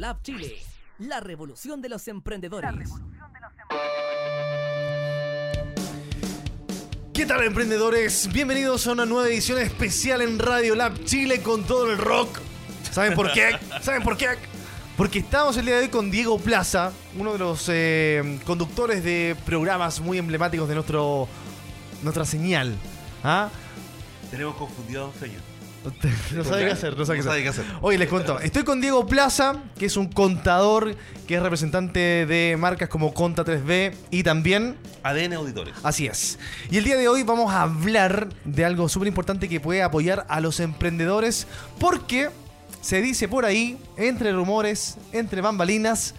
Lab Chile, la revolución de los emprendedores. ¿Qué tal emprendedores? Bienvenidos a una nueva edición especial en Radio Lab Chile con todo el rock. ¿Saben por qué? ¿Saben por qué? Porque estamos el día de hoy con Diego Plaza, uno de los eh, conductores de programas muy emblemáticos de nuestro nuestra señal. ¿Ah? Tenemos confundido a Don Feño. No sabe qué hacer, no sabe qué sabe hacer. qué hacer. Oye, les cuento. Estoy con Diego Plaza, que es un contador, que es representante de marcas como Conta 3B y también ADN Auditores. Así es. Y el día de hoy vamos a hablar de algo súper importante que puede apoyar a los emprendedores porque se dice por ahí, entre rumores, entre bambalinas,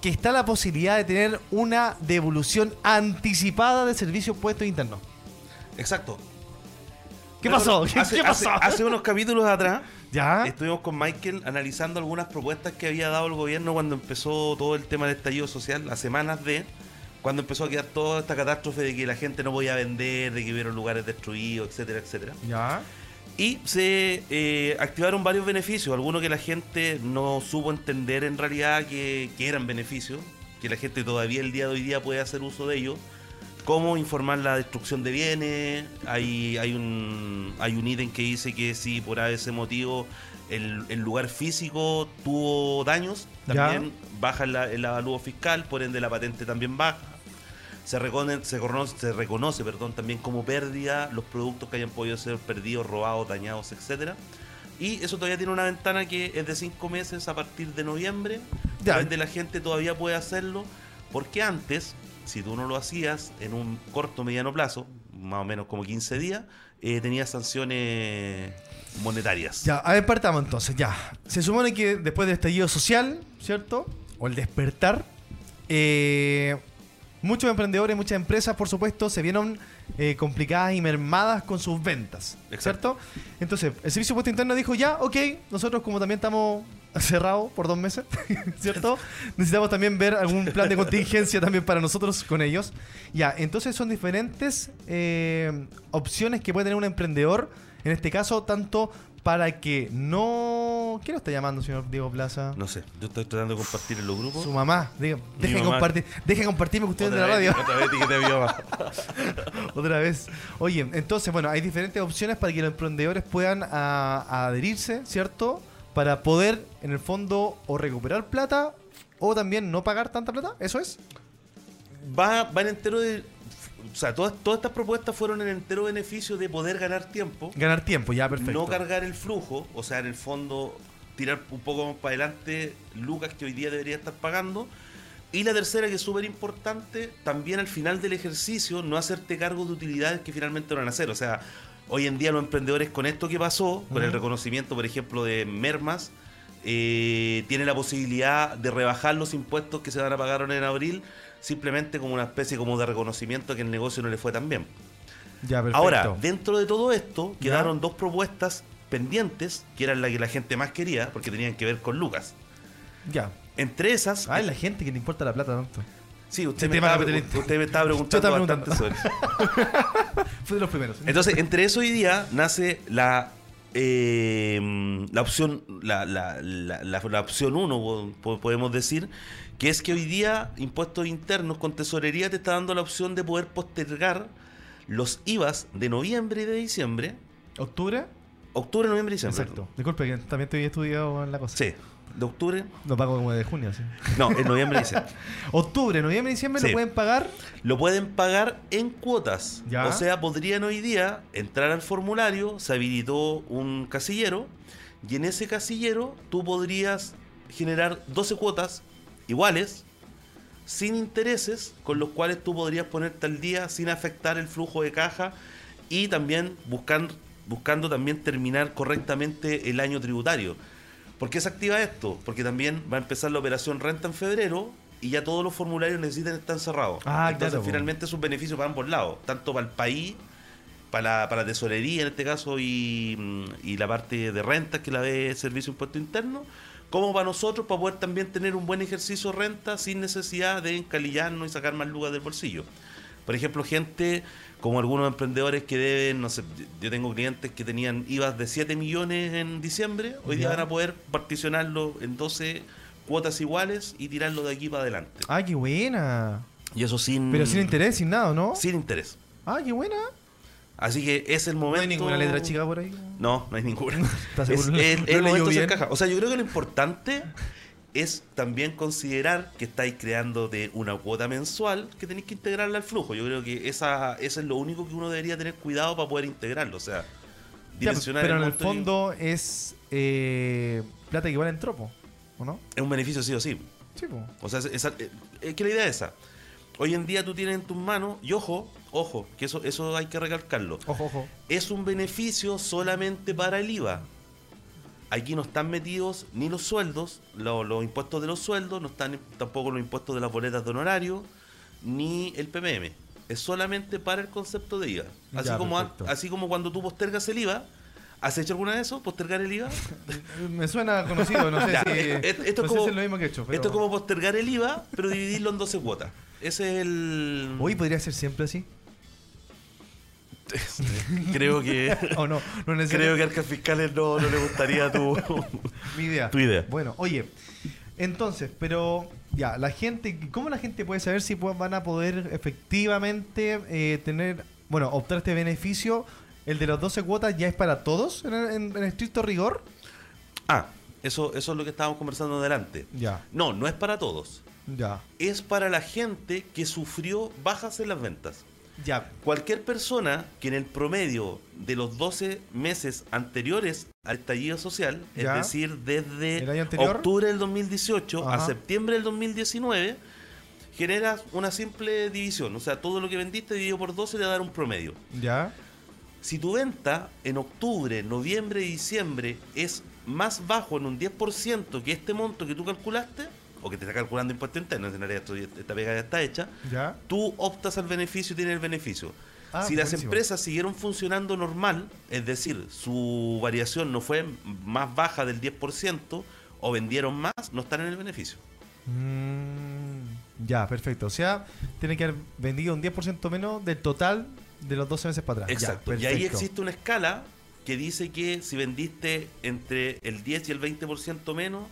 que está la posibilidad de tener una devolución anticipada de servicios puestos internos. Exacto. ¿Qué pasó? ¿Qué, Hace, qué pasó? hace- hace unos capítulos atrás ¿Ya? estuvimos con Michael analizando algunas propuestas que había dado el gobierno cuando empezó todo el tema del estallido social, las semanas de cuando empezó a quedar toda esta catástrofe de que la gente no podía vender, de que hubieron lugares destruidos, etcétera, etcétera. ¿Ya? Y se eh, activaron varios beneficios, algunos que la gente no supo entender en realidad que, que eran beneficios, que la gente todavía el día de hoy día puede hacer uso de ellos, como informar la destrucción de bienes, hay, hay un hay un ítem que dice que si por ese motivo el, el lugar físico tuvo daños, Ya. también baja la- el avalúo fiscal, por ende la patente también baja. Se reconoce, se reconoce, se reconoce, perdón, también como pérdida los productos que hayan podido ser perdidos, robados, dañados, etcétera. Y eso todavía tiene una ventana que es de cinco meses a partir de noviembre. Ya. Donde la gente todavía puede hacerlo. Porque antes, si tú no lo hacías en un corto mediano plazo, más o menos como 15 días, eh, tenías sanciones monetarias. Ya, a ver, partamos entonces, ya. Se supone que después del estallido social, ¿cierto? O el despertar, eh, muchos emprendedores, muchas empresas, por supuesto, se vieron eh, complicadas y mermadas con sus ventas, ¿cierto? Entonces, el Servicio Puesto Interno dijo, ya, ok, nosotros como también estamos cerrados por dos meses, ¿cierto? Necesitamos también ver algún plan de contingencia también para nosotros con ellos. Ya, entonces son diferentes eh, opciones que puede tener un emprendedor, en este caso, tanto para que no... ¿Quién lo está llamando, señor Diego Plaza? No sé, yo estoy tratando de compartir en los grupos. Su mamá. Diga, deje, de compartir, deje de compartirme que ustedes de la radio. otra vez mi mamá. Otra vez. Oye, entonces, bueno, hay diferentes opciones para que los emprendedores puedan a- a adherirse, ¿cierto? Para poder, en el fondo, o recuperar plata o también no pagar tanta plata. ¿Eso es? va, va en entero de. O sea, todas, todas estas propuestas fueron en entero beneficio de poder ganar tiempo, Ganar tiempo, ya, perfecto. no cargar el flujo, o sea, en el fondo tirar un poco más para adelante lucas que hoy día debería estar pagando. Y la tercera, que es súper importante, también al final del ejercicio no hacerte cargo de utilidades que finalmente van a hacer. O sea, hoy en día los emprendedores con esto que pasó, con el reconocimiento, por ejemplo, de Mermas, eh, tienen la posibilidad de rebajar los impuestos que se van a pagar en abril, simplemente como una especie como de reconocimiento que el negocio no le fue tan bien. Ya. Ahora, dentro de todo esto, Ya. quedaron dos propuestas pendientes, que eran las que la gente más quería, porque tenían que ver con Lucas. Ya. Entre esas, Ay, la gente que le importa la plata tanto. sí, usted, me tema estaba, usted me estaba preguntando estaba bastante sobre. Fue de los primeros. Entonces, entre eso hoy día nace la eh, la opción la, la, la, la- la opción 1, podemos decir, que es que hoy día impuestos internos con tesorería te está dando la opción de poder postergar los IVAs de noviembre y de diciembre, ¿Octubre? octubre, noviembre y diciembre. Exacto. Disculpe, que también estoy estudiado en la cosa. Sí, de octubre, Lo pago como de junio, sí. no, en noviembre y diciembre. Octubre, noviembre y diciembre Sí. lo pueden pagar. Lo pueden pagar en cuotas. Ya. O sea, podrían hoy día entrar al formulario, se habilitó un casillero, y en ese casillero tú podrías generar 12 cuotas iguales, sin intereses, con los cuales tú podrías ponerte al día sin afectar el flujo de caja y también buscando, buscando también terminar correctamente el año tributario. ¿Por qué se activa esto? Porque también va a empezar la operación renta en febrero y ya todos los formularios necesitan estar cerrados. Ah, Entonces, claro, finalmente es un beneficio para ambos lados, tanto para el país, para la, para la tesorería en este caso y, mm, y la parte de rentas que la ve Servicio de Impuesto Interno, como para nosotros para poder también tener un buen ejercicio de renta sin necesidad de encalillarnos y sacar más lucas del bolsillo. Por ejemplo, gente como algunos emprendedores que deben, no sé, yo tengo clientes que tenían IVAs de 7 millones en diciembre, hoy día van a poder particionarlo en 12 cuotas iguales y tirarlo de aquí para adelante. Ah, qué buena. Y eso sin. Pero sin interés, sin nada, ¿no? Sin interés. Ah, qué buena. Así que es el No momento. hay ninguna letra chica por ahí. No, no hay ninguna. ¿Estás es, seguro? es- ¿Lo es el momento de caja. O sea, yo creo que lo importante es también considerar que estáis creando de una cuota mensual que tenéis que integrarla al flujo. Yo creo que esa, eso es lo único que uno debería tener cuidado para poder integrarlo. O sea, Ya, direccionar pero en el y- fondo es eh, plata que igual en tropo, ¿o no? es un beneficio sí o sí. Sí, po. O sea, es que la idea es esa. Hoy en día tú tienes en tus manos, y ojo, ojo, que eso, eso hay que recalcarlo. Ojo, ojo. es un beneficio solamente para el IVA. Aquí no están metidos ni los sueldos, lo- los, impuestos de los sueldos, no están tampoco los impuestos de las boletas de honorario, ni el PMM. Es solamente para el concepto de IVA. Así, Ya, como, así como cuando tú postergas el IVA, ¿has hecho alguna de eso? ¿Postergar el IVA? Me suena conocido, no sé Ya, si. eh, eh, esto no es sé como- si es lo mismo que he hecho. Pero... Esto es como postergar el IVA, pero dividirlo en 12 cuotas. Ese es el... Hoy podría ser siempre así. Creo que... ¿O no? No es Creo que Arcas Fiscales no, no le gustaría tu, Mi idea. tu idea. Bueno, oye, entonces, pero ya, la gente, ¿cómo la gente puede saber si van a poder efectivamente eh, tener, bueno, optar este beneficio? ¿El de las 12 cuotas ya es para todos en, en- en estricto rigor? Ah, eso, eso es lo que estábamos conversando adelante. Ya, No, no es para todos. ya, Es para la gente que sufrió bajas en las ventas. Ya. Cualquier persona que en el promedio de los 12 meses anteriores al estallido social, Ya. es decir, desde ¿El año anterior? octubre del 2018 a Ajá. septiembre del 2019, generas una simple división. O sea, todo lo que vendiste dividido por 12 te va a dar un promedio. Ya, Si tu venta en octubre, noviembre y diciembre es más bajo en un 10% que este monto que tú calculaste, o que te está calculando impuesto interno, en realidad esta pega ya está hecha, ya. tú optas al beneficio y tienes el beneficio. Ah, si las empresas siguieron funcionando normal, es decir, su variación no fue más baja del 10% o vendieron más, no están en el beneficio. Mm, ya, perfecto. O sea, tiene que haber vendido un 10% menos del total de los 12 meses para atrás. Ya, Exacto. y ahí existe una escala que dice que si vendiste entre el 10 y el 20% menos,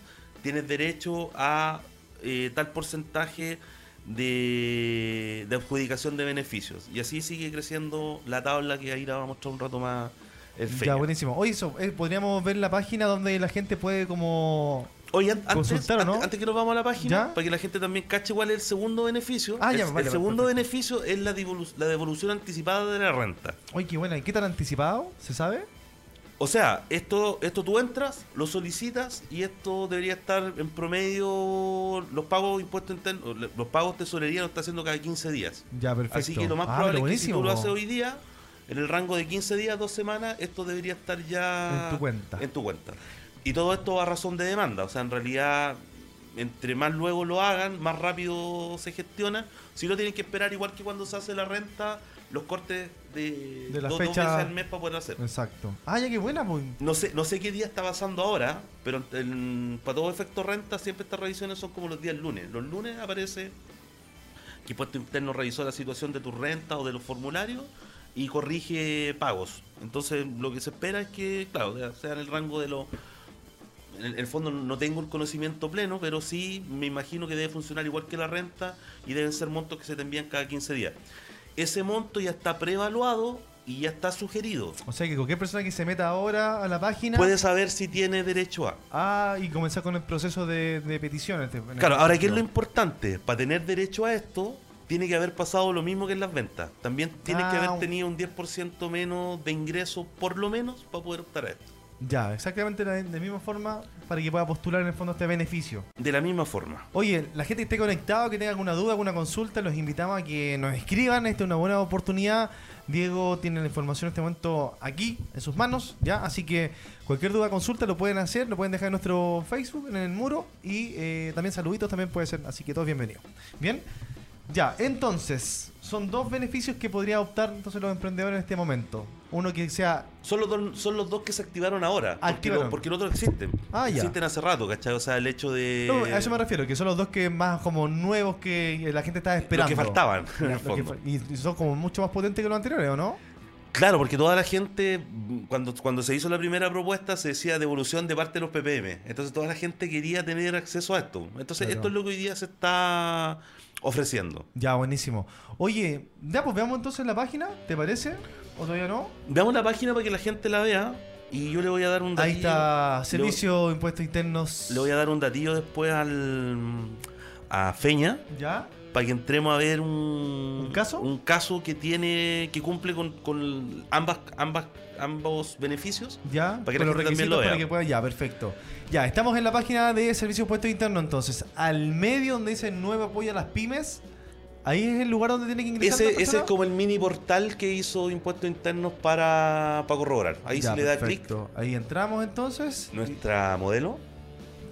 tienes derecho a eh, tal porcentaje de, de adjudicación de beneficios. Y así sigue creciendo la tabla que ahí la vamos a mostrar un rato más el Ya, buenísimo. Oye, eso, eh, podríamos ver la página donde la gente puede como... Oye, an- antes, ¿Consultar o no? antes, antes que nos vamos a la página, ¿Ya? para que la gente también cache cuál es el segundo beneficio. Ah, el, ya, el vale, segundo perfecto. beneficio es la, la devolución anticipada de la renta. Oye, qué buena. ¿Y qué tan anticipado? ¿Se sabe? O sea, esto, esto tú entras, lo solicitas y esto debería estar en promedio, los pagos impuestos internos, los pagos tesorería lo está haciendo cada 15 días. Ya, perfecto. Así que lo más Ah, probable es que si tú lo haces hoy día, en el rango de 15 días, dos semanas, esto debería estar ya En tu cuenta. En tu cuenta. Y todo esto a razón de demanda. O sea, en realidad, entre más luego lo hagan, más rápido se gestiona. Si no tienen que esperar, igual que cuando se hace la renta, los cortes de, De la dos, fecha- dos veces al mes para poder hacer. Exacto. Ah, ya, qué buena, pues. No sé, no sé qué día está pasando ahora, pero en- para todo efecto renta siempre estas revisiones son como los días lunes. Los lunes aparece que Impuesto Interno revisó la situación de tu renta o de los formularios y corrige pagos. Entonces lo que se espera es que, claro, sea en el rango de los... En el, en el fondo no tengo el conocimiento pleno, pero sí me imagino que debe funcionar igual que la renta y deben ser montos que se te envían cada 15 días. Ese monto ya está preevaluado y ya está sugerido. O sea que cualquier persona que se meta ahora a la página. Puede saber si tiene derecho a. Ah, y comenzar con el proceso de, de peticiones. Claro, este ahora, ¿qué es lo importante? Para tener derecho a esto, tiene que haber pasado lo mismo que en las ventas. También tiene que Ah, haber tenido un 10% menos de ingresos, por lo menos, para poder optar a esto. Ya, exactamente de la misma forma para que pueda postular en el fondo este beneficio. De la misma forma. Oye, la gente que esté conectado, que tenga alguna duda, alguna consulta, los invitamos a que nos escriban. Esta es una buena oportunidad. Diego tiene la información en este momento aquí, en sus manos, ¿ya? Así que cualquier duda, consulta, lo pueden hacer, lo pueden dejar en nuestro Facebook, en el muro. Y eh, también saluditos también puede ser. Así que todos bienvenidos. Bien, ya, entonces, son dos beneficios que podría optar entonces los emprendedores en este momento. Uno que sea Son los, dos, son los dos que se activaron ahora. Porque, Activaron. porque los otros existen. Ah, ya. Existen hace rato, ¿cachai? O sea, el hecho de. No, a eso me refiero, que son los dos que más como nuevos que la gente estaba esperando. Los que faltaban, en el que y son como mucho más potentes que los anteriores, ¿o no? Claro, porque toda la gente, cuando, cuando se hizo la primera propuesta, se decía devolución de parte de los PPM. Entonces toda la gente quería tener acceso a esto. Entonces Claro. esto es lo que hoy día se está ofreciendo. Ya, buenísimo. Oye, ya, pues veamos entonces la página, ¿te parece? ¿O todavía no? Veamos la página para que la gente la vea y yo le voy a dar un Ahí datillo. está, Servicio Impuestos Internos. Le voy a dar un datillo después al a Feña ¿Ya? Para que entremos a ver un, ¿Un caso? un caso que tiene que cumple con, con ambas ambas ambos beneficios. ¿Ya? Para que la los gente también lo para vea. que pueda. Ya, perfecto. Ya, estamos en la página de Servicio de Impuestos Internos entonces. Al medio donde dice nuevo apoyo a las pymes, ahí es el lugar donde tiene que ingresar Ese, ese es como el mini portal que hizo Impuestos Internos para, para corroborar. Ahí Ya, se le da clic. Ahí entramos entonces. Nuestra modelo.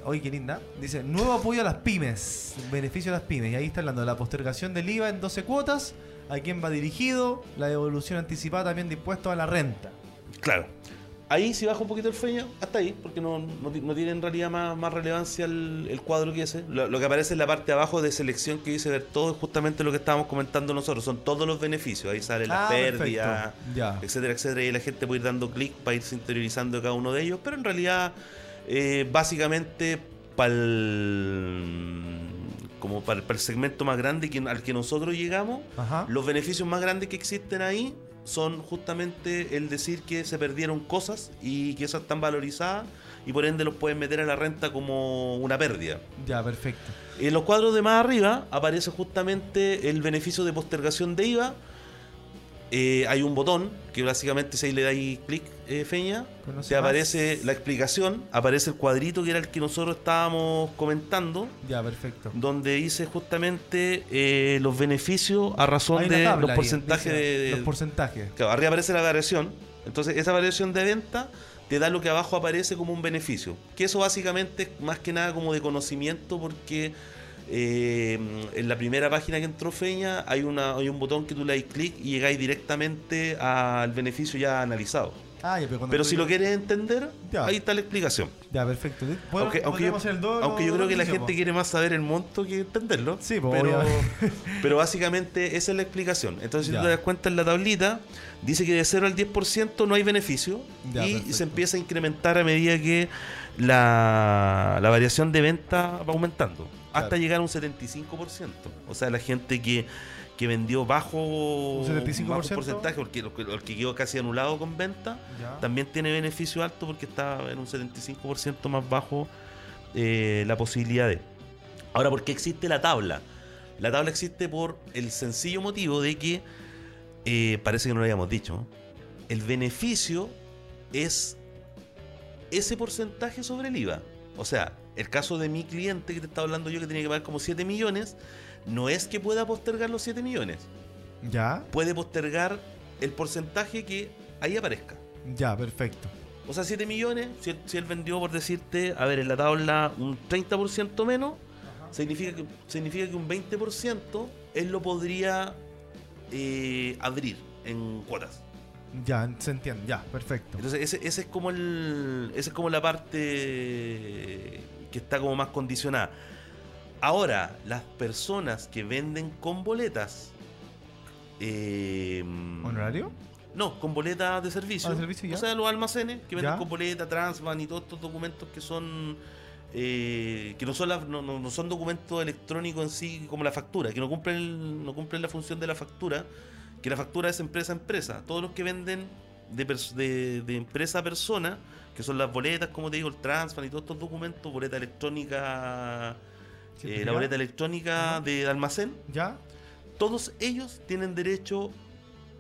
Oye, qué linda. Dice, nuevo apoyo a las pymes. Beneficio a las pymes. Y ahí está hablando de la postergación del IVA en 12 cuotas. ¿A quién va dirigido? La devolución anticipada también de impuestos a la renta. Claro. Ahí si baja un poquito el feño, hasta ahí, porque no, no, ti- no tiene en realidad más, más relevancia el, el cuadro que ese. Lo, lo que aparece en la parte de abajo de selección que dice ver todo es justamente lo que estábamos comentando nosotros. Son todos los beneficios. Ahí sale la Ah, pérdida, perfecto. Ya. etcétera, etcétera. Y la gente puede ir dando clic para irse interiorizando cada uno de ellos. Pero en realidad, eh, básicamente, para el, como para, para el segmento más grande que, al que nosotros llegamos, Ajá. los beneficios más grandes que existen ahí son justamente el decir que se perdieron cosas y que esas están valorizadas y por ende los pueden meter a la renta como una pérdida. Ya, perfecto. En los cuadros de más arriba aparece justamente el beneficio de postergación de IVA. Eh, hay un botón que básicamente si ahí le dais clic, eh, Feña, te más. aparece la explicación, aparece el cuadrito que era el que nosotros estábamos comentando, Ya, perfecto. donde dice justamente eh, los beneficios a razón de los porcentajes dice de- Los porcentajes. Claro, arriba aparece la variación. Entonces, esa variación de venta te da lo que abajo aparece como un beneficio. Que eso básicamente es más que nada como de conocimiento porque eh, en la primera página que entró Feña hay, una, hay un botón que tú le das clic y llegáis directamente al beneficio ya analizado. Ah, ya, pero si lo quieres entender, Ya. ahí está la explicación. Ya, perfecto. ¿Puedo- Aunque, aunque yo, hacer aunque creo que la gente po? quiere más saber el monto que entenderlo. Sí, po, pero, básicamente esa es la explicación. Entonces, si Ya. tú te das cuenta en la tablita, dice que de 0 al 10% no hay beneficio y perfecto. se empieza a incrementar a medida que la, la variación de venta va aumentando. Hasta Claro. llegar a un 75%. O sea, la gente que, que vendió bajo, ¿Un 75%? bajo porcentaje, porque el que, el que quedó casi anulado con venta, Ya. también tiene beneficio alto porque está en un 75% más bajo eh, la posibilidad de. Ahora, ¿por qué existe la tabla? La tabla existe por el sencillo motivo de que, eh, parece que no lo habíamos dicho, ¿no? el beneficio es ese porcentaje sobre el IVA. O sea, el caso de mi cliente que te estaba hablando yo que tenía que pagar como 7 millones, no es que pueda postergar los 7 millones, Ya, puede postergar el porcentaje que ahí aparezca. ya, perfecto. O sea, 7 millones, si él, si él vendió, por decirte, a ver, en la tabla un 30% menos, significa que, significa que un 20% él lo podría eh, abrir en cuotas. Ya, se entiende. Ya, perfecto. Entonces, ese, ese es como el. Esa es como la parte que está como más condicionada. Ahora, las personas que venden con boletas. eh, ¿Honorario? No, con boletas de servicio. Ah, de servicio, ya. O sea, los almacenes que venden Ya. con boleta, Transvan y todos estos documentos que son. eh, que no son, las- no, no- no son documentos electrónicos en sí como la factura, que no cumplen, no cumplen la función de la factura, que la factura es empresa a empresa. Todos los que venden de, de, de empresa a persona, que son las boletas, como te digo, el Transvan y todos estos documentos, boleta electrónica, eh, la boleta electrónica Ajá. de almacén, ¿Ya? todos ellos tienen derecho,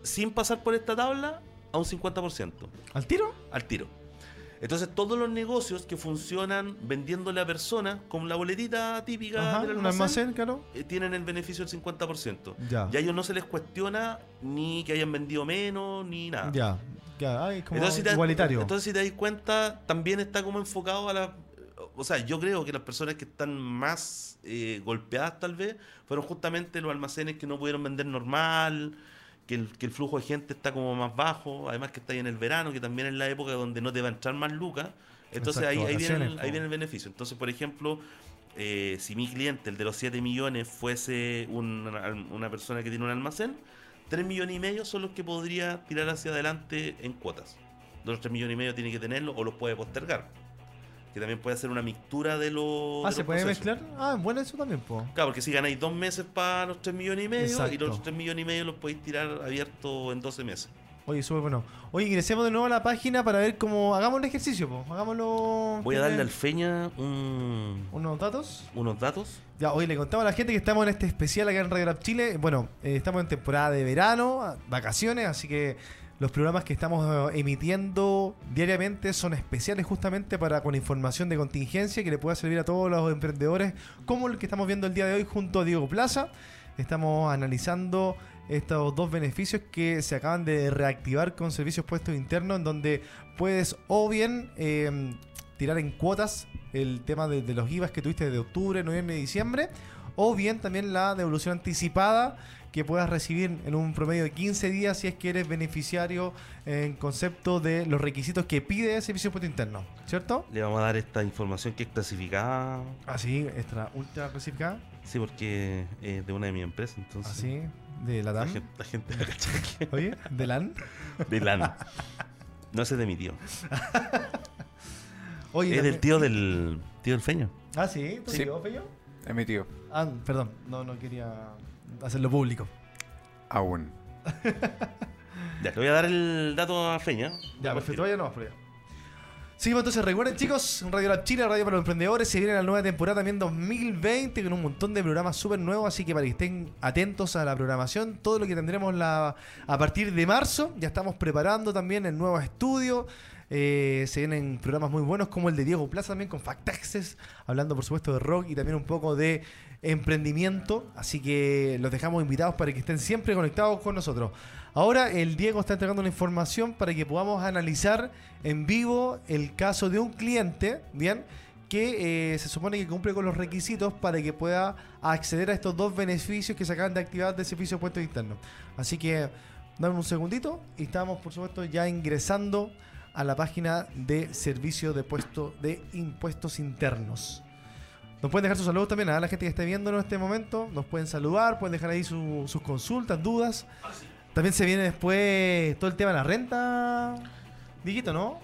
sin pasar por esta tabla, a un 50% ¿Al tiro? al tiro. Entonces todos los negocios que funcionan vendiéndole a personas, con la boletita típica Ajá, del un almacén, almacén, claro. eh, tienen el beneficio del 50%. Ya. Y a ellos no se les cuestiona ni que hayan vendido menos, ni nada. Ya, ya, ay, como Entonces, si te, igualitario. entonces, si te das cuenta, también está como enfocado a la... O sea, yo creo que las personas que están más eh, golpeadas tal vez fueron justamente los almacenes que no pudieron vender normal, que el, flujo de gente está como más bajo, además que está ahí en el verano, que también es la época donde no te va a entrar más lucas. Entonces ahí, viene el beneficio. Entonces, por ejemplo, eh, si mi cliente, el de los 7 millones, fuese un- una persona que tiene un almacén, 3 millones y medio son los que podría tirar hacia adelante en cuotas. Los 3 millones y medio tiene que tenerlo o los puede postergar. Que también puede hacer una mixtura de los. Ah, de ¿se los puede procesos. mezclar? Ah, bueno eso también, po. Claro, porque si ganáis dos meses para los 3 millones y medio y los 3 millones y medio los podéis tirar abierto en 12 meses. Oye, súper bueno. Oye, ingresemos de nuevo a la página para ver cómo... Hagamos el ejercicio, po. Hagámoslo... Voy a darle ¿tiene al Feña un- Unos datos. unos datos. Ya, hoy le contamos a la gente que estamos en este especial acá en Radio Lab Chile. Bueno, eh, estamos en temporada de verano, vacaciones, así que los programas que estamos eh, emitiendo diariamente son especiales justamente para con información de contingencia que le pueda servir a todos los emprendedores, como el que estamos viendo el día de hoy junto a Diego Plaza. Estamos analizando estos dos beneficios que se acaban de reactivar con servicios puestos internos, en donde puedes o bien eh, tirar en cuotas el tema de, de los IVAs que tuviste de octubre, noviembre y diciembre, o bien también la devolución anticipada que puedas recibir en un promedio de 15 días si es que eres beneficiario en concepto de los requisitos que pide el servicio puesto interno, ¿cierto? Le vamos a dar esta información que es clasificada. Así, extra ultra clasificada, Sí, porque es de una de mis empresas, entonces. así, de la La DAN. gente, la gente va a cachar que- Oye, de LAN. De LAN. No ese es de mi tío. Oye, Es también- del tío del tío del Feño. Ah, sí, ¿tú Sí. llegó, Fello? Es mi tío. Ah, perdón, no, no quería hacerlo público. Aún. Ya, le voy a dar el dato a Feña. Ya, perfecto, vaya nomás por allá. Seguimos entonces, recuerden chicos, Radio Lab Chile, Radio para los Emprendedores, se viene la nueva temporada también 2020 con un montón de programas súper nuevos, así que para que estén atentos a la programación, todo lo que tendremos la, a partir de marzo, ya estamos preparando también el nuevo estudio, eh, se vienen programas muy buenos como el de Diego Plaza también con Fact Access, hablando por supuesto de rock y también un poco de emprendimiento, así que los dejamos invitados para que estén siempre conectados con nosotros. Ahora el Diego está entregando la información para que podamos analizar en vivo el caso de un cliente, ¿bien? Que eh, se supone que cumple con los requisitos para que pueda acceder a estos dos beneficios que se acaban de activar del servicio de puestos internos. Así que dame un segundito y estamos por supuesto ya ingresando a la página de servicio de puesto de impuestos internos. Nos pueden dejar sus saludos también a la gente que esté viéndonos en este momento. Nos pueden saludar, pueden dejar ahí su- sus consultas, dudas. También se viene después todo el tema de la renta. Diguito, ¿no?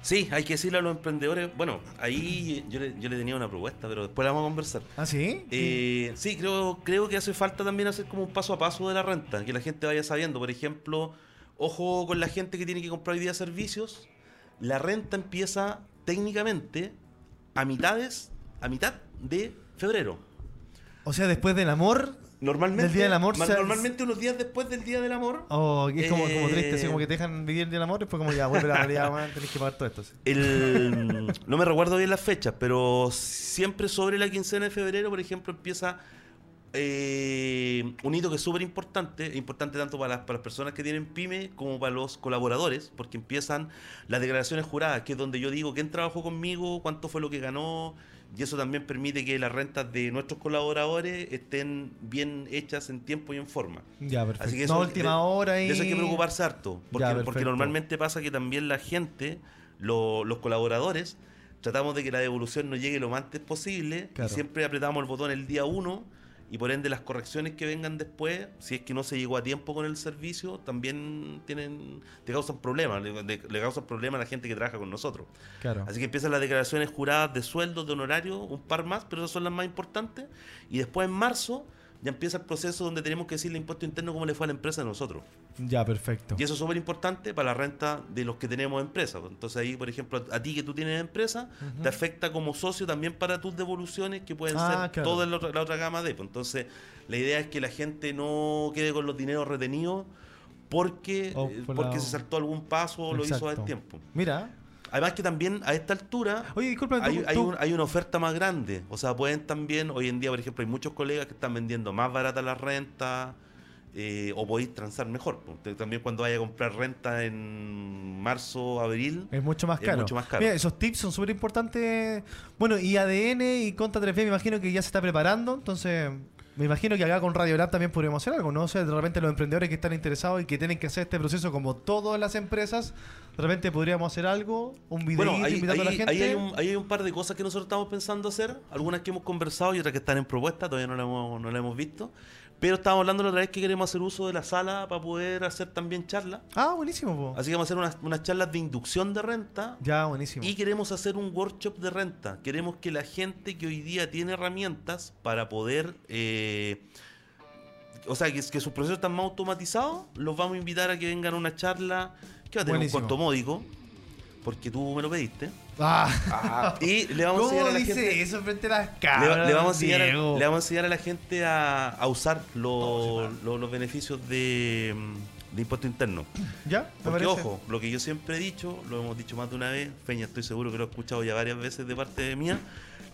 Sí, hay que decirle a los emprendedores. Bueno, ahí yo le, yo le tenía una propuesta, pero después la vamos a conversar. ¿Ah, sí? Eh, sí, creo, creo que hace falta también hacer como un paso a paso de la renta, que la gente vaya sabiendo. Por ejemplo, ojo con la gente que tiene que comprar hoy día servicios. La renta empieza técnicamente a mitades, a mitad de febrero. O sea, después del amor. Normalmente, ¿Del Día del Amor se- normalmente unos días después del Día del Amor, Oh, es como, como Eh, triste, así como que te dejan vivir el día del amor. Después, como ya vuelve la realidad, tenés que pagar todo esto. El, no me recuerdo bien las fechas, pero siempre sobre la quincena de febrero, por ejemplo, empieza eh, un hito que es súper importante, importante tanto para las, para las personas que tienen pyme como para los colaboradores, porque empiezan las declaraciones juradas, que es donde yo digo quién trabajó conmigo, cuánto fue lo que ganó, y eso también permite que las rentas de nuestros colaboradores estén bien hechas en tiempo y en forma. Ya, perfecto. Así que no, eso, última de- hora y. De eso hay que preocuparse harto. Porque, Ya, porque normalmente pasa que también la gente, lo- los colaboradores, tratamos de que la devolución nos llegue lo más antes posible. Claro. Y siempre apretamos el botón el día 1. Y por ende las correcciones que vengan después, si es que no se llegó a tiempo con el servicio, también tienen te causan problemas. Le, le- causan problemas a la gente que trabaja con nosotros. Claro. Así que empiezan las declaraciones juradas de sueldos, de honorario, un par más, pero esas son las más importantes. Y después en marzo ya empieza el proceso donde tenemos que decirle impuesto interno cómo le fue a la empresa de nosotros. Ya, perfecto. Y eso es súper importante para la renta de los que tenemos empresa. Entonces ahí, por ejemplo, a ti que tú tienes empresa, te afecta como socio también para tus devoluciones, que pueden Ah, ser claro. toda la otra, la otra gama de. pues. Entonces la idea es que la gente no quede con los dineros retenidos porque, O eh, por porque la- se saltó algún paso o lo hizo a Exacto. tiempo. Mira. Además que también a esta altura Oye, disculpa, tú- hay, un- hay una oferta más grande. O sea, pueden también, hoy en día, por ejemplo, hay muchos colegas que están vendiendo más barata la renta eh, o podéis transar mejor. Usted También cuando vaya a comprar renta en marzo, abril, Es mucho más Es caro. mucho más caro. Mira, esos tips son súper importantes. Bueno, y ADN y Conta 3B me imagino que ya se está preparando. Entonces, me imagino que acá con Radio Lab también podríamos hacer algo, ¿no? O sea, de repente los emprendedores que están interesados y que tienen que hacer este proceso como todas las empresas, de repente podríamos hacer algo, un video Bueno, ahí, invitando a la gente. ahí hay un, ahí hay un par de cosas que nosotros estamos pensando hacer, algunas que hemos conversado y otras que están en propuesta, todavía no las hemos, no la hemos visto. Pero estábamos hablando la otra vez que queremos hacer uso de la sala para poder hacer también charlas. Ah, buenísimo, po. Así que vamos a hacer unas, unas charlas de inducción de renta Ya, buenísimo. y queremos hacer un workshop de renta. Queremos que la gente que hoy día tiene herramientas para poder... eh, o sea, que, que sus procesos están más automatizados, los vamos a invitar a que vengan a una charla que va a tener Buenísimo. un costo módico, porque tú me lo pediste. Ah, Y le vamos a ¿Cómo enseñar a la dice gente... eso frente a las Le, cámaras? le vamos a enseñar a, Diego? le vamos a enseñar a la gente a, a usar lo- lo- los beneficios de, mm, de impuesto interno. ¿Ya? ¿Me Porque, parece? ojo, lo que yo siempre he dicho, lo hemos dicho más de una vez, Feña, estoy seguro que lo he escuchado ya varias veces de parte de mía,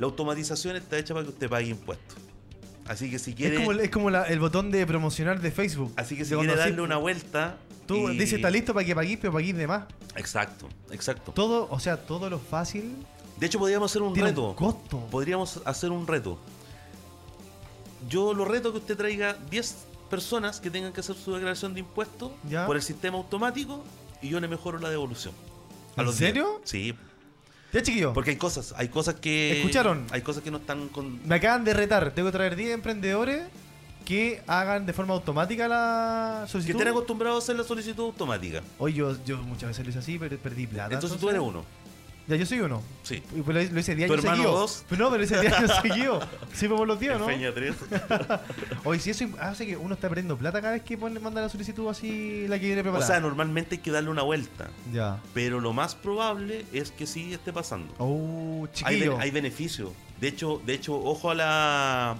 la automatización está hecha para que usted pague impuestos. Así que si quiere, Es como, el- es como la- el botón de promocionar de Facebook. así que si De quiere cuando darle así- una vuelta... Tú y- dices, está listo para que paguís, pero paguís de más. Exacto, exacto. Todo, o sea, todo lo fácil De hecho, podríamos hacer un tiene reto. un costo. Podríamos hacer un reto. Yo lo reto que usted traiga 10 personas que tengan que hacer su declaración de impuestos Ya. por el sistema automático y yo le mejoro la devolución. A ¿En los 10. serio? Sí, Ya, chiquillo. porque hay cosas, hay cosas que ¿Escucharon? Hay cosas que no están con Me acaban de retar. Tengo que traer 10 emprendedores que hagan de forma automática la que solicitud. estén acostumbrados a hacer la solicitud automática. Oye, yo, yo muchas veces lo hice así, pero perdí plata. Entonces tú eres uno. Ya, yo soy uno. Sí. Y pues lo, lo hice 10 ¿Tu años hermano dos? Pero no, pero lo hice 10 años seguidos. Sí, por los 10, ¿no? Feña 3. Oye, si eso hace que uno está perdiendo plata cada vez que pone, manda la solicitud así, la que viene o preparada. sea, normalmente hay que darle una vuelta. ya. Pero lo más probable es que sí esté pasando. Oh, hay, chiquillo. be- hay beneficios. De hecho, de hecho, ojo a la.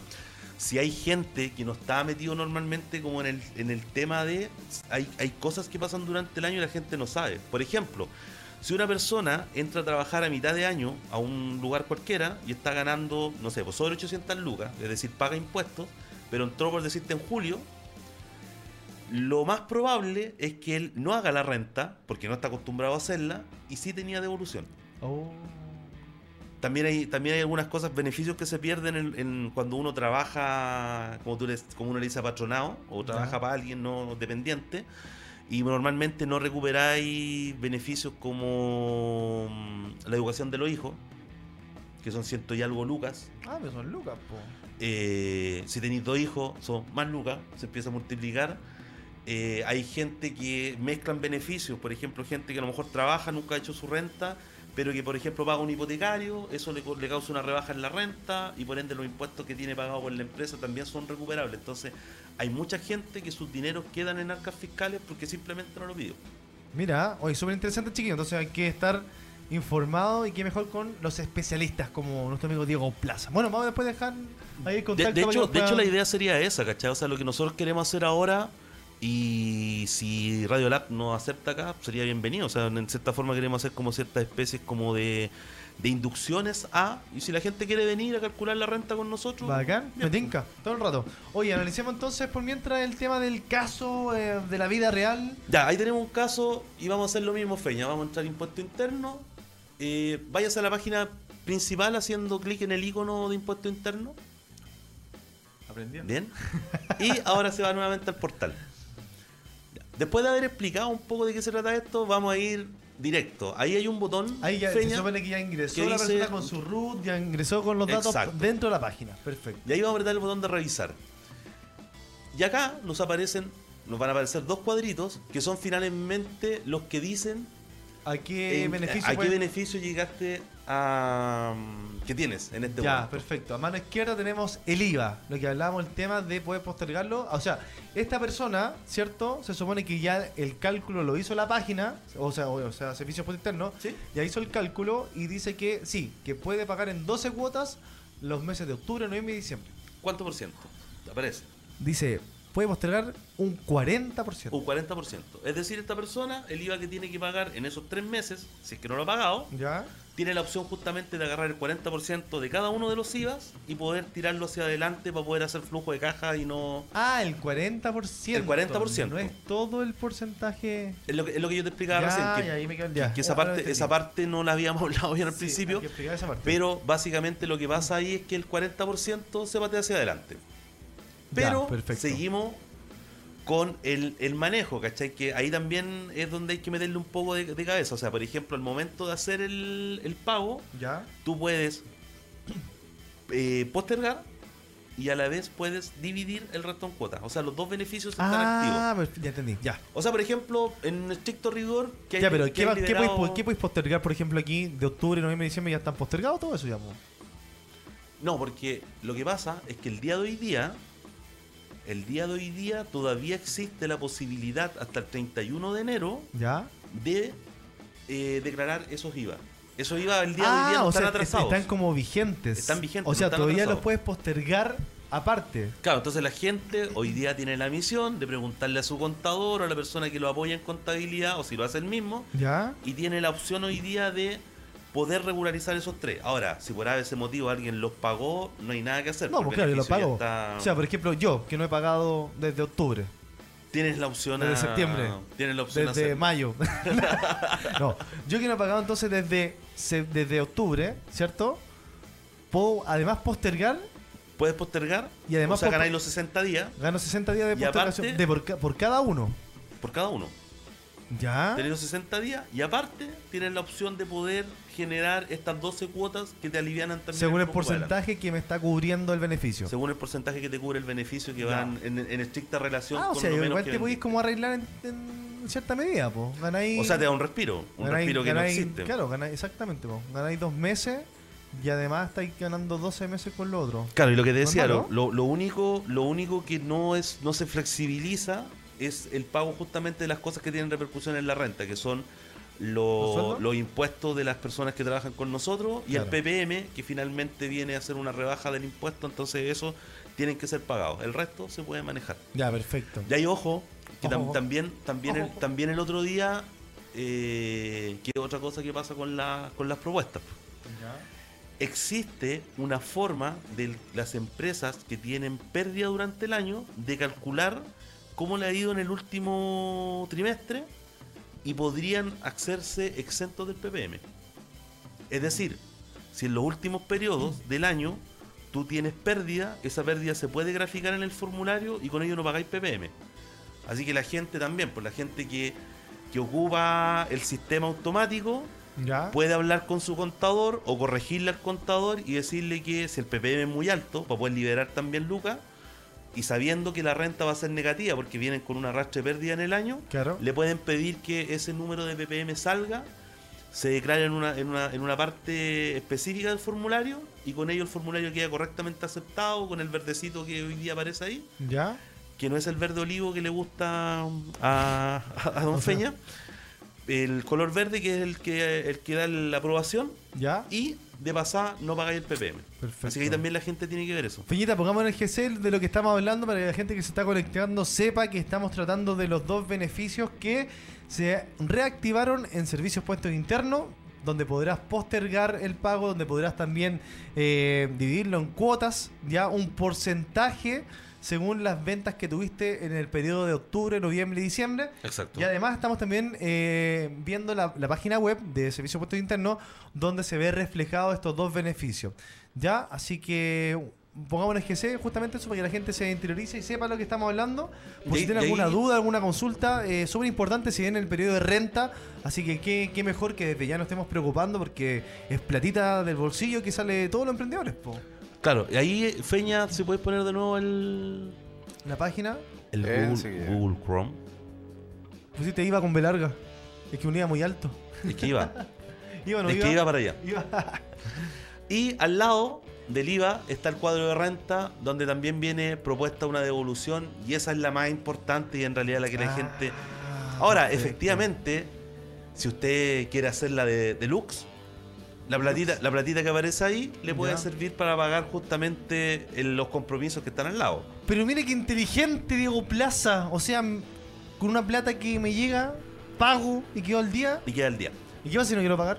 Si hay gente que no está metido normalmente como en el, en el tema de. Hay, hay cosas que pasan durante el año y la gente no sabe. Por ejemplo, si una persona entra a trabajar a mitad de año a un lugar cualquiera y está ganando, no sé, pues sobre 800 lucas, es decir, paga impuestos, pero entró por decirte en julio, lo más probable es que él no haga la renta, porque no está acostumbrado a hacerla, y sí tenía devolución. Oh. También hay, también hay algunas cosas, beneficios que se pierden en, en cuando uno trabaja, como, tú le, como uno le dice, patronado, o trabaja para alguien no dependiente, y normalmente no recuperáis beneficios como mm, la educación de los hijos, que son ciento y algo lucas. Ah, pero son lucas, po. Eh, si tenéis dos hijos, son más lucas, se empieza a multiplicar. Eh, hay gente que mezclan beneficios, por ejemplo, gente que a lo mejor trabaja, nunca ha hecho su renta, pero que por ejemplo paga un hipotecario, eso le, le causa una rebaja en la renta y por ende los impuestos que tiene pagado por la empresa también son recuperables. Entonces hay mucha gente que sus dineros quedan en arcas fiscales porque simplemente no lo pidió. Mira, hoy súper interesante, chiquillo. Entonces hay que estar informado y qué mejor con los especialistas como nuestro amigo Diego Plaza. Bueno, vamos después dejar ahí el contacto. de que hecho, de la idea sería esa, ¿cachai? O sea, lo que nosotros queremos hacer ahora y si Radio Lab nos acepta acá, sería bienvenido. O sea, en cierta forma queremos hacer como ciertas especies como de, de inducciones a... Y si la gente quiere venir a calcular la renta con nosotros... Bacán, me bien. tinca, todo el rato. Oye, analicemos entonces por mientras el tema del caso eh, de la vida real. Ya, ahí tenemos un caso y vamos a hacer lo mismo, Feña. Vamos a entrar impuesto interno. Eh, váyase a la página principal haciendo clic en el icono de impuesto interno. Aprendiendo. Bien. Y ahora se va nuevamente al portal. Después de haber explicado un poco de qué se trata esto, vamos a ir directo. Ahí hay un botón. Ahí ya Feña, se supone que ya ingresó que la dice- persona con su root, ya ingresó con los datos dentro de la página. Perfecto. Y ahí vamos a apretar el botón de revisar. Y acá nos aparecen, nos van a aparecer dos cuadritos que son finalmente los que dicen ¿A qué en- beneficio? a qué beneficio llegaste a que tienes en este Ya, momento. perfecto. A mano izquierda tenemos el IVA, lo que hablábamos, el tema de poder postergarlo. O sea, esta persona, ¿cierto? Se supone que ya el cálculo lo hizo la página, o sea, o, o sea Servicios por Interno, ¿Sí? ya hizo el cálculo y dice que sí, que puede pagar en 12 cuotas los meses de octubre, noviembre y diciembre. ¿Cuánto por ciento? ¿Te aparece? Dice, puede postergar un 40%. Un 40%. Es decir, esta persona, el IVA que tiene que pagar en esos tres meses, si es que no lo ha pagado, ¿Ya? Tiene la opción justamente de agarrar el 40% de cada uno de los IVAs y poder tirarlo hacia adelante para poder hacer flujo de caja y no... Ah, el 40%. El 40%. No es todo el porcentaje. Es lo que, es lo que yo te explicaba Ya, recién, que, ahí me quedo- que esa, parte, esa parte no la habíamos hablado bien al Sí, principio, esa parte. pero básicamente lo que pasa ahí es que el 40% se bate hacia adelante. Pero seguimos con el, el manejo, ¿cachai? Que ahí también es donde hay que meterle un poco de, de cabeza. O sea, por ejemplo, al momento de hacer el, el pago, ¿Ya? tú puedes eh, postergar y a la vez puedes dividir el resto en cuotas. O sea, los dos beneficios están Ah, activos. perfecto, ya entendí. Ya. O sea, por ejemplo, en estricto rigor, que hay Ya, pero que ¿qué, hay va- qué, liberado- podéis, po- qué podéis postergar, por ejemplo, aquí de octubre, noviembre, diciembre? ¿Ya están postergados todo eso ya? No, porque lo que pasa es que el día de hoy día, el día de hoy día todavía existe la posibilidad hasta el 31 de enero ¿Ya? de eh, declarar esos IVA. Esos IVA el día de hoy día Ah, no están sea, atrasados. están como vigentes. Están vigentes, O sea, no todavía atrasados. los puedes postergar aparte. Claro, entonces la gente hoy día tiene la misión de preguntarle a su contador o a la persona que lo apoya en contabilidad o si lo hace él mismo ¿Ya? y tiene la opción hoy día de poder regularizar esos tres. Ahora, si por ese motivo alguien los pagó, no hay nada que hacer. No, porque pues claro, yo lo beneficio ya pago. está- O sea, por ejemplo, yo, que no he pagado desde octubre, tienes la opción desde a- septiembre, Tienes la opción desde mayo. no, yo que no he pagado entonces desde, desde octubre, ¿cierto? Puedo además postergar, Puedes postergar Y además o sea, ganáis los 60 días gano 60 días de postergación aparte- de por, ca- por cada uno. por cada uno. ¿Ya? Tenéis los 60 días y aparte tienes la opción de poder generar estas 12 cuotas que te alivianan también. Según el porcentaje que me está cubriendo el beneficio. Según el porcentaje que te cubre el beneficio que van en, en estricta relación Ah, o sea, lo menos igual que te podéis como arreglar en, en cierta medida, pues. Ganáis. O sea, te da un respiro. Un ganáis- respiro que ganáis- no existe. Claro, ganáis, exactamente, po. Ganáis dos meses y además estáis ganando 12 meses con lo otro. Claro, y lo que te decía, lo, lo- lo único, lo único que no es, no se flexibiliza es el pago justamente de las cosas que tienen repercusión en la renta, que son ¿Los impuestos de las personas que trabajan con nosotros y Claro. el PPM, que finalmente viene a hacer una rebaja del impuesto, entonces eso tienen que ser pagados. El resto se puede manejar. Ya, perfecto. Y hay ojo, que tam- ojo. también, también, Ojo, el, también el otro día, eh, que otra cosa que pasa con, la, con las propuestas. Existe una forma de las empresas que tienen pérdida durante el año de calcular cómo le ha ido en el último trimestre y podrían hacerse exentos del PPM. Es decir, si en los últimos periodos del año tú tienes pérdida, esa pérdida se puede graficar en el formulario y con ello no pagáis PPM. Así que la gente también, pues la gente que, que ocupa el sistema automático, Ya. puede hablar con su contador o corregirle al contador y decirle que si el PPM es muy alto, para poder liberar también lucas, y sabiendo que la renta va a ser negativa porque vienen con una rastre de pérdida en el año, Claro. le pueden pedir que ese número de PPM salga, se declare en una, en una, en una parte específica del formulario y con ello el formulario queda correctamente aceptado con el verdecito que hoy día aparece ahí, Ya. que no es el verde olivo que le gusta a, a, a Don O sea- Feña, el color verde que es el que, el que da la aprobación Ya. y de pasada no pagáis el PPM. Perfecto. Así que ahí también la gente tiene que ver eso. Feñita, pongamos en el GC de lo que estamos hablando para que la gente que se está conectando sepa que estamos tratando de los dos beneficios que se reactivaron en servicios puestos internos, donde podrás postergar el pago, donde podrás también eh, dividirlo en cuotas, ya un porcentaje según las ventas que tuviste en el periodo de octubre, noviembre y diciembre. Exacto. Y además estamos también eh, viendo la, la página web de Servicio Puesto Interno donde se ve reflejado estos dos beneficios. ¿Ya? Así que pongamos en GC justamente eso para que la gente se interiorice y sepa lo que estamos hablando. Por si tiene y alguna ahí- duda, alguna consulta, eh, súper importante si viene el periodo de renta. Así que qué, qué mejor que desde ya no estemos preocupando porque es platita del bolsillo que sale de todos los emprendedores. po. Claro, y ahí, Feña, si puedes poner de nuevo el, La página, el Eh, Google, enseguida. Google Chrome. pusiste IVA con B larga. Es que un IVA muy alto. Es que iba. IVA no es que iba para allá. Y al lado del IVA está el cuadro de renta, donde también viene propuesta una devolución, y esa es la más importante y en realidad la que la Ah, gente. Ahora, perfecto. efectivamente, si usted quiere hacerla de deluxe, la platita, la platita que aparece ahí le puede Ya. servir para pagar justamente en los compromisos que están al lado. Pero mire qué inteligente Diego Plaza. O sea, con una plata que me llega, pago y quedo al día. Y queda el día. ¿Y qué pasa si no quiero pagar?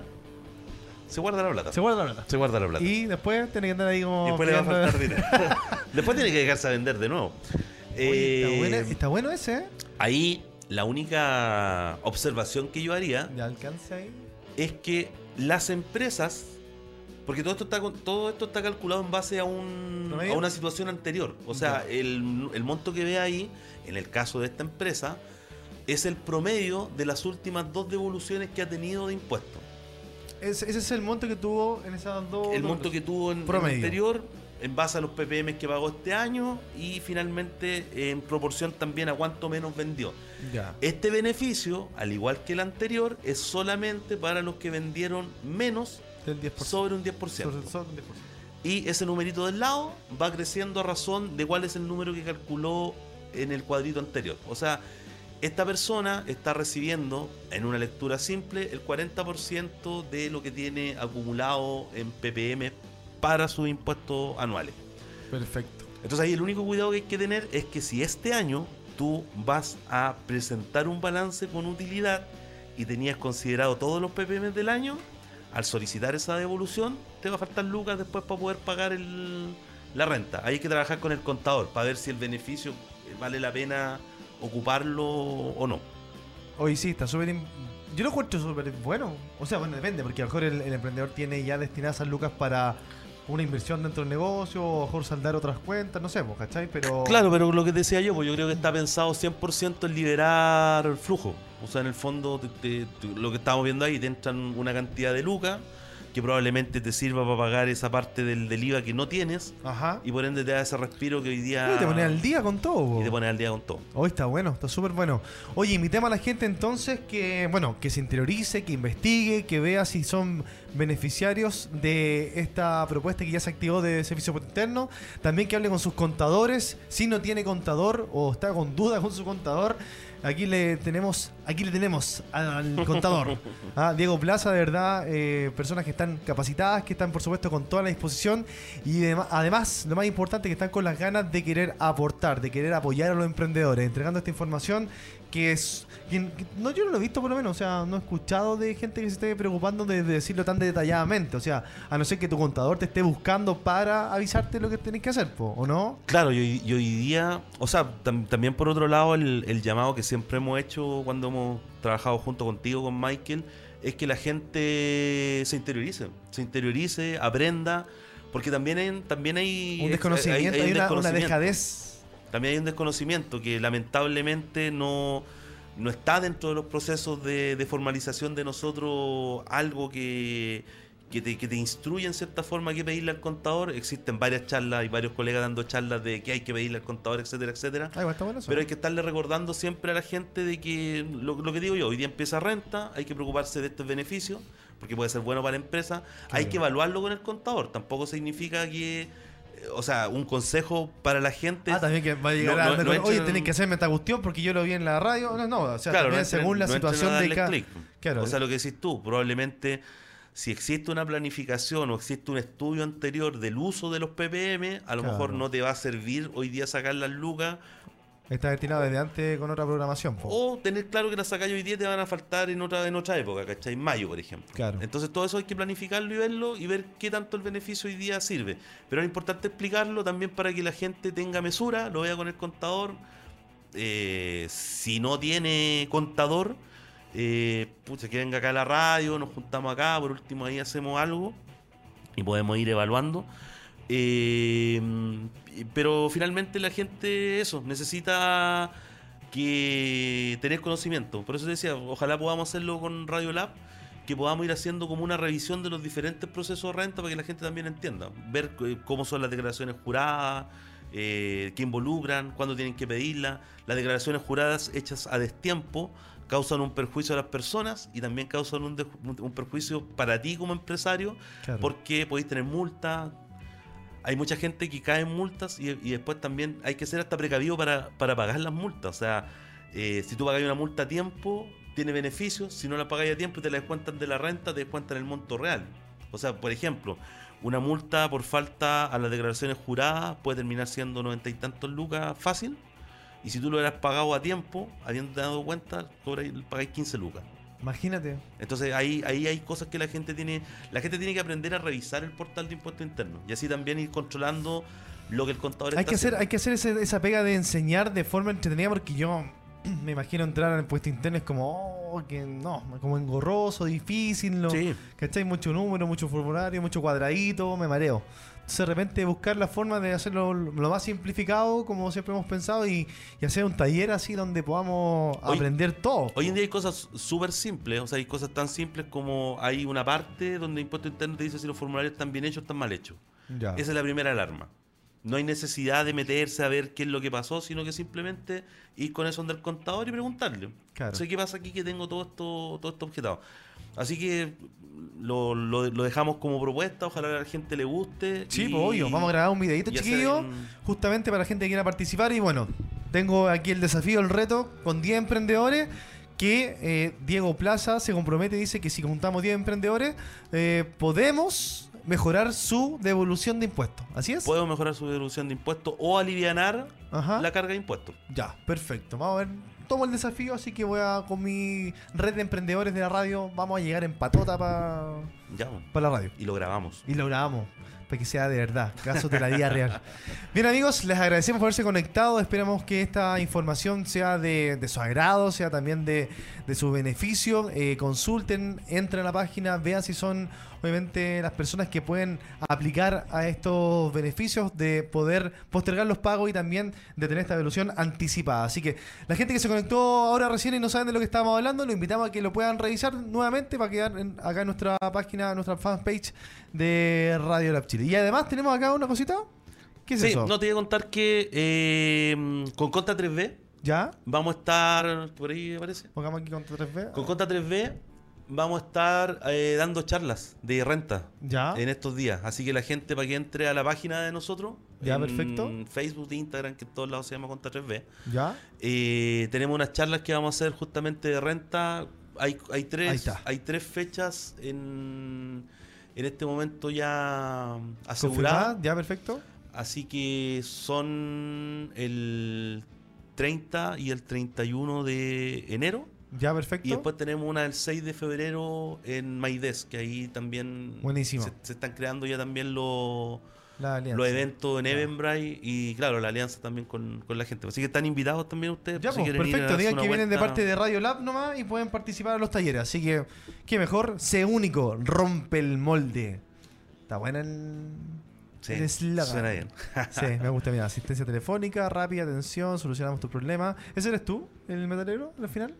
Se guarda la plata. Se guarda la plata. Se guarda la plata. Y después tiene que andar ahí como. Y después le va a faltar dinero. después tiene que dejarse a vender de nuevo. Oye, está, Eh, buena- está bueno ese, ¿eh? Ahí la única observación que yo haría Ya alcanza ahí. es que las empresas, porque todo esto está todo esto está calculado en base a un una situación anterior, o sea, el, el monto que ve ahí, en el caso de esta empresa, es el promedio de las últimas dos devoluciones que ha tenido de impuestos. Ese, ese es el monto que tuvo en esas dos. El monto que tuvo en, en Promedio. el anterior en base a los ppm que pagó este año y finalmente en proporción también a cuánto menos vendió. Ya. Este beneficio, al igual que el anterior, es solamente para los que vendieron menos Del 10%. sobre un 10%. Sobre- sobre un 10%. Y ese numerito del lado va creciendo a razón de cuál es el número que calculó en el cuadrito anterior. O sea, esta persona está recibiendo en una lectura simple el 40% de lo que tiene acumulado en ppm para sus impuestos anuales. Perfecto. Entonces ahí el único cuidado que hay que tener es que si este año tú vas a presentar un balance con utilidad y tenías considerado todos los ppm del año, al solicitar esa devolución te va a faltar lucas después para poder pagar el- la renta. Ahí hay que trabajar con el contador para ver si el beneficio eh, vale la pena ocuparlo o no. Hoy sí, está súper. Yo lo encuentro súper bueno. O sea, bueno, depende, porque a lo mejor el, el emprendedor tiene ya destinadas esas lucas para una inversión dentro del negocio, o mejor saldar otras cuentas, no sé, ¿cachai? Pero. Claro, pero lo que decía yo, pues yo creo que está pensado 100% en liberar flujo. O sea, en el fondo, te- lo que estamos viendo ahí, te entran una cantidad de lucas que probablemente te sirva para pagar esa parte del, del IVA que no tienes Ajá. y por ende te da ese respiro que hoy día... Uy, te pones al día con todo. po. Y te pones al día con todo. Hoy está bueno, está súper bueno. Oye, invitemos a la gente entonces que, bueno, que se interiorice, que investigue, que vea si son beneficiarios de esta propuesta que ya se activó de servicio por interno. También que hable con sus contadores. Si no tiene contador o está con duda con su contador, aquí le tenemos, aquí le tenemos al contador. Ah, Diego Plaza, de verdad, eh, personas que están capacitadas, que están por supuesto con toda la disposición y dema- además, lo más importante, que están con las ganas de querer aportar, de querer apoyar a los emprendedores, entregando esta información que es... que- no, yo no lo he visto por lo menos, o sea, no he escuchado de gente que se esté preocupando de, de decirlo tan detalladamente, o sea, a no ser que tu contador te esté buscando para avisarte lo que tenés que hacer, po, ¿o no? Claro, y, hoy- y hoy día, o sea, tam- también por otro lado, el, el llamado que siempre hemos hecho cuando hemos trabajado junto contigo, con Michael, es que la gente se interiorice, se interiorice, aprenda, porque también hay, también hay, Un desconocimiento, hay, un una, una desconocimiento. dejadez. También hay un desconocimiento que lamentablemente no, no está dentro de los procesos de, de formalización de nosotros algo que, que, te, que te instruye en cierta forma que pedirle al contador. Existen varias charlas y varios colegas dando charlas de que hay que pedirle al contador, etcétera, etcétera. Ah, bueno eso. Pero hay que estarle recordando siempre a la gente de que lo, lo que digo yo, hoy día empieza renta, hay que preocuparse de estos beneficios, porque puede ser bueno para la empresa, hay que evaluarlo con el contador, tampoco significa que, o sea, un consejo para la gente... Ah, también que va a llegar No, a no- Oye, tenés que hacerme esta cuestión porque yo lo vi en la radio. No, no, o sea, Claro, también según la situación de cada. Claro, O sea, lo que decís tú, probablemente si existe una planificación o existe un estudio anterior del uso de los ppm, a lo Claro. mejor no te va a servir hoy día sacar las lucas está destinado desde antes con otra programación. po. o tener claro que las sacas hoy día te van a faltar en otra, en otra época, ¿cachai? En mayo, por ejemplo. Claro. Entonces todo eso hay que planificarlo y verlo y ver qué tanto el beneficio hoy día sirve. Pero es importante explicarlo también para que la gente tenga mesura, lo vea con el contador. Eh, si no tiene contador, eh, pucha, que venga acá a la radio, nos juntamos acá, por último ahí hacemos algo y podemos ir evaluando. Eh, pero finalmente la gente, eso, necesita que tener conocimiento. Por eso te decía, ojalá podamos hacerlo con Radio Lab, que podamos ir haciendo como una revisión de los diferentes procesos de renta para que la gente también entienda. Ver eh, cómo son las declaraciones juradas, eh, qué involucran, cuándo tienen que pedirlas. Las declaraciones juradas hechas a destiempo causan un perjuicio a las personas y también causan un, un perjuicio para ti como empresario Claro. porque podéis tener multas. Hay mucha gente que cae en multas y, después también hay que ser hasta precavido para, para pagar las multas. O sea, eh, si tú pagas una multa a tiempo, tiene beneficios. Si no la pagáis a tiempo y te la descuentan de la renta, te descuentan el monto real. O sea, por ejemplo, una multa por falta a las declaraciones juradas puede terminar siendo noventa y tantos lucas fácil. Y si tú lo hubieras pagado a tiempo, habiendo dado cuenta, pagáis 15 lucas. Imagínate. Entonces ahí, ahí hay cosas que la gente tiene, la gente tiene que aprender a revisar el portal de impuestos internos y así también ir controlando lo que el contador Hay está que hacer, haciendo. hay que hacer ese- esa pega de enseñar de forma entretenida porque yo me imagino entrar al impuesto interno es como, oh, que no, como engorroso, difícil, ¿no? Sí. ¿Cachai? Mucho número, mucho formulario, mucho cuadradito, me mareo. De repente buscar la forma de hacerlo lo más simplificado, como siempre hemos pensado, y, y hacer un taller así donde podamos Hoy- aprender todo. Hoy en día hay cosas súper simples, o sea, hay cosas tan simples como hay una parte donde impuesto interno te dice si los formularios están bien hechos o están mal hechos. Ya. Esa es la primera alarma. No hay necesidad de meterse a ver qué es lo que pasó, sino que simplemente ir con eso del contador y preguntarle. Claro. Sé qué pasa aquí que tengo todo esto, todo esto objetado. Así que lo, lo- lo dejamos como propuesta, ojalá a la gente le guste. Sí, pues obvio. Vamos a grabar un videito chiquillo, justamente para la gente que quiera participar. Y bueno, tengo aquí el desafío, el reto, con 10 emprendedores. Que eh, Diego Plaza se compromete y dice que si juntamos 10 emprendedores, eh, podemos mejorar su devolución de impuestos. ¿Así es? Podemos mejorar su deducción de impuestos o alivianar Ajá. la carga de impuestos. Ya, perfecto. Vamos a ver. Tomo el desafío, así que voy a, con mi red de emprendedores de la radio, vamos a llegar en patota para bueno. la radio. y lo grabamos. Y lo grabamos, para que sea de verdad, casos de la vida real. Bien amigos, les agradecemos por haberse conectado, esperamos que esta información sea de, de su agrado, sea también de, de su beneficio. Eh, consulten, entren a la página, vean si son obviamente las personas que pueden aplicar a estos beneficios de poder postergar los pagos y también de tener esta devolución anticipada. Así que la gente que se conectó ahora recién y no saben de lo que estábamos hablando, lo invitamos a que lo puedan revisar nuevamente para quedar en- acá en nuestra página, nuestra fanpage de Radio Lab Chile. Y además tenemos acá una cosita. ¿Qué es Sí, eso? no te voy a contar que eh, con Conta 3B ¿Ya? vamos a estar, por ahí me parece, Pongamos aquí con 3B. con Conta 3B vamos a estar eh, dando charlas de renta Ya. en estos días. Así que la gente para que entre a la página de nosotros, Ya, en perfecto. Facebook, Instagram, que en todos lados se llama Conta 3B, ¿Ya? eh, tenemos unas charlas que vamos a hacer justamente de renta. Hay, hay, tres, hay tres fechas en, en este momento ya aseguradas. ¿Ya? Perfecto. Así que son el 30 y el 31 de enero. ¿Ya? Perfecto. Y después tenemos una el 6 de febrero en Maides, que ahí también Buenísimo. Se, se están creando ya también los, los eventos en Ya. Eventbrite y claro, la alianza también con, con la gente. Así que están invitados también ustedes. Ya, por si pues, perfecto. Digan que vienen de parte de Radio Lab nomás y pueden participar a los talleres. Así que, qué mejor. Sé único, rompe el molde. Está buena el, Sí, el suena bien. Sí, me gusta. Mira, asistencia telefónica, rápida atención, solucionamos tu problema. ¿Ese eres tú, el metalero, al final?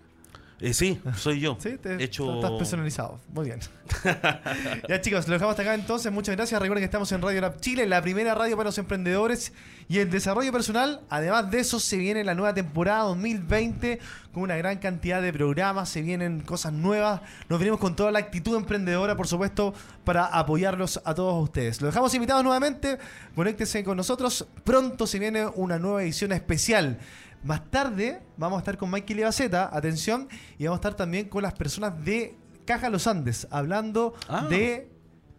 Eh, sí, soy yo. Sí, te, Hecho- estás personalizado. Muy bien. ya chicos, lo dejamos hasta acá entonces. Muchas gracias. Recuerden que estamos en Radio Lab Chile, la primera radio para los emprendedores y el desarrollo personal. Además de eso, se viene la nueva temporada 2020 con una gran cantidad de programas. Se vienen cosas nuevas. Nos venimos con toda la actitud emprendedora, por supuesto, para apoyarlos a todos ustedes. Los dejamos invitados nuevamente. Conéctense con nosotros. Pronto se viene una nueva edición especial. Más tarde vamos a estar con Mikey Levaceta, atención, y vamos a estar también con las personas de Caja Los Andes, hablando Ah. de,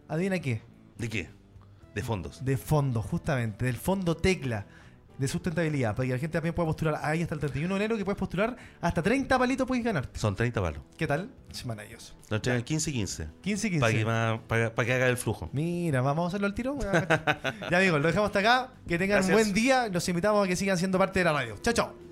adivina qué, ¿De qué? De fondos. de fondo, justamente, del fondo Tecla, de sustentabilidad, para que la gente también pueda postular ahí hasta el 31 de enero, que puedes postular hasta 30 palitos puedes ganarte. Son 30 palos. ¿Qué tal? Es maravilloso. Lo entregan 15 y 15. 15 y 15. Para que, ma- para, para que haga el flujo. Mira, vamos a hacerlo al tiro. ya amigos, lo dejamos hasta acá. Que tengan Gracias. un buen día. Los invitamos a que sigan siendo parte de la radio. Chao, chao.